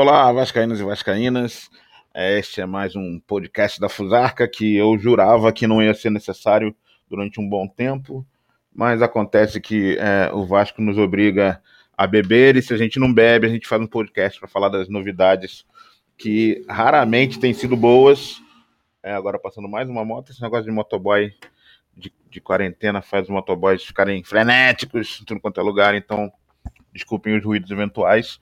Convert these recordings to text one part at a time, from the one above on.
Olá, Vascaínos e Vascaínas. Este é mais um podcast da Fusarca que eu jurava que não ia ser necessário durante um bom tempo, mas acontece que é, o Vasco nos obriga a beber e se a gente não bebe, a gente faz um podcast para falar das novidades que raramente têm sido boas. É, agora passando mais uma moto, esse negócio de motoboy de, de quarentena faz os motoboys ficarem frenéticos em tudo quanto é lugar, então desculpem os ruídos eventuais.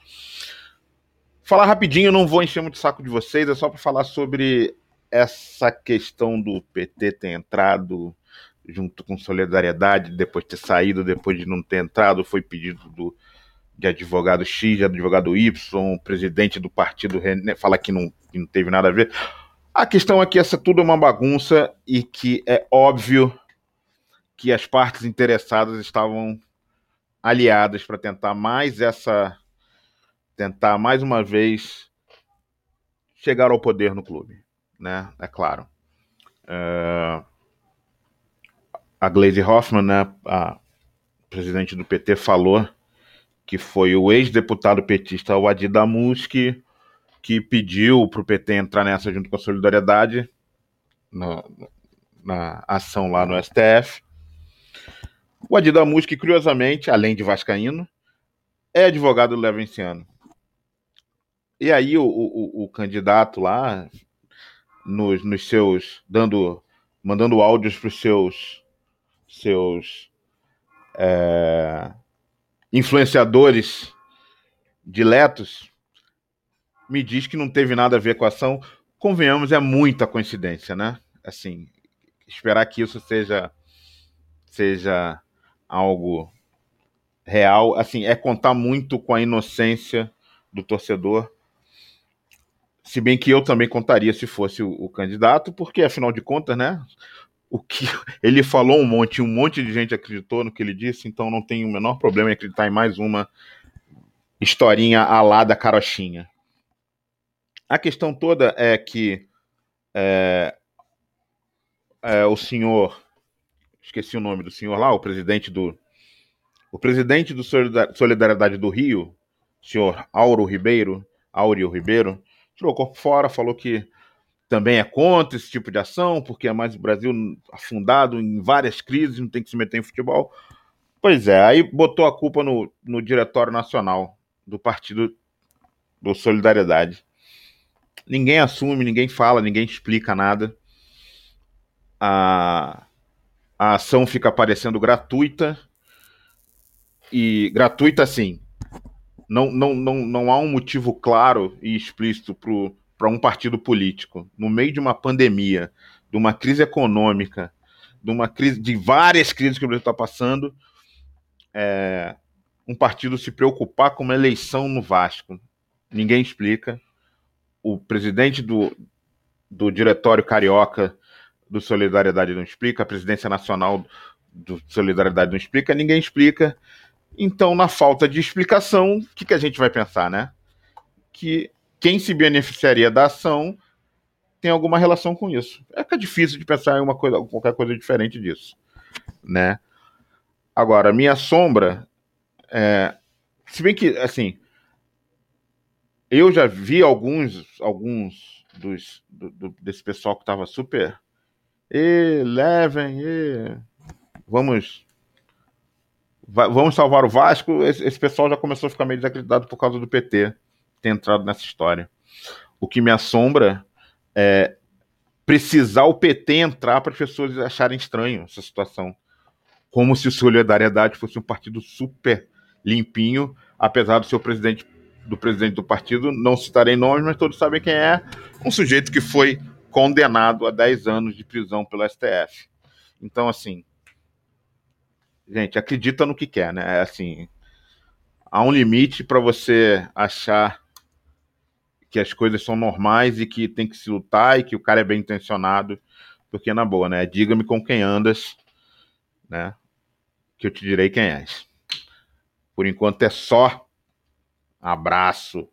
Falar rapidinho, não vou encher muito saco de vocês, é só para falar sobre essa questão do PT ter entrado junto com solidariedade, depois de ter saído, depois de não ter entrado, foi pedido do, de advogado X, de advogado Y, presidente do partido fala que não, que não teve nada a ver. A questão é que essa tudo é uma bagunça e que é óbvio que as partes interessadas estavam aliadas para tentar mais essa tentar mais uma vez chegar ao poder no clube, né? É claro. Uh, a Glaze Hoffman, né, a presidente do PT, falou que foi o ex-deputado petista Wadi Damuski que pediu para o PT entrar nessa junto com a Solidariedade na, na ação lá no STF. O Adi Damuski, curiosamente, além de vascaíno, é advogado do Levenciano. E aí o, o, o candidato lá, nos, nos, seus. dando. mandando áudios para os seus. seus. É, influenciadores diletos, me diz que não teve nada a ver com a ação. Convenhamos, é muita coincidência, né? Assim, esperar que isso seja. seja algo real, assim, é contar muito com a inocência do torcedor se bem que eu também contaria se fosse o, o, candidato, porque afinal de contas, né? O que ele falou um monte, um monte de gente acreditou no que ele disse, então não tem o menor problema em acreditar em mais uma historinha alá da carochinha. A questão toda é que é, é, o senhor, esqueci o nome do senhor lá, o presidente do o presidente do Solidariedade do Rio, senhor Auro Ribeiro, Áureo Ribeiro, tirou o corpo fora, falou que também é contra esse tipo de ação, porque é mais o Brasil afundado em várias crises, não tem que se meter em futebol. Pois é, aí botou a culpa no, no Diretório Nacional do Partido do Solidariedade. Ninguém assume, ninguém fala, ninguém explica nada. A, a ação fica parecendo gratuita. E gratuita, assim, não, não, não, não há um motivo claro e explícito para um partido político, no meio de uma pandemia, de uma crise econômica, de uma crise, de várias crises que o Brasil está passando, é, um partido se preocupar com uma eleição no Vasco. Ninguém explica. O presidente do, do diretório carioca do Solidariedade não explica, a presidência nacional do Solidariedade não explica, ninguém explica. Então, na falta de explicação, o que, que a gente vai pensar, né? Que quem se beneficiaria da ação tem alguma relação com isso. É que é difícil de pensar em uma coisa, qualquer coisa diferente disso, né? Agora, minha sombra, é, se bem que, assim, eu já vi alguns, alguns dos, do, do, desse pessoal que estava super, e levem, e vamos vamos salvar o Vasco, esse, esse, pessoal já começou a ficar meio desacreditado por causa do PT ter entrado nessa história. O que me assombra é precisar o PT entrar para as pessoas acharem estranho essa situação. Como se o Solidariedade fosse um partido super limpinho, apesar do seu presidente do presidente do partido, não citarei nomes, mas todos sabem quem é, um sujeito que foi condenado a 10 anos de prisão pelo STF. Então, assim, gente, acredita no que quer, né? É assim, há um limite para você achar que as coisas são normais e que tem que se lutar e que o cara é bem intencionado, porque na boa, né? Diga-me com quem andas, né? Que eu te direi quem és. Por enquanto é só abraço.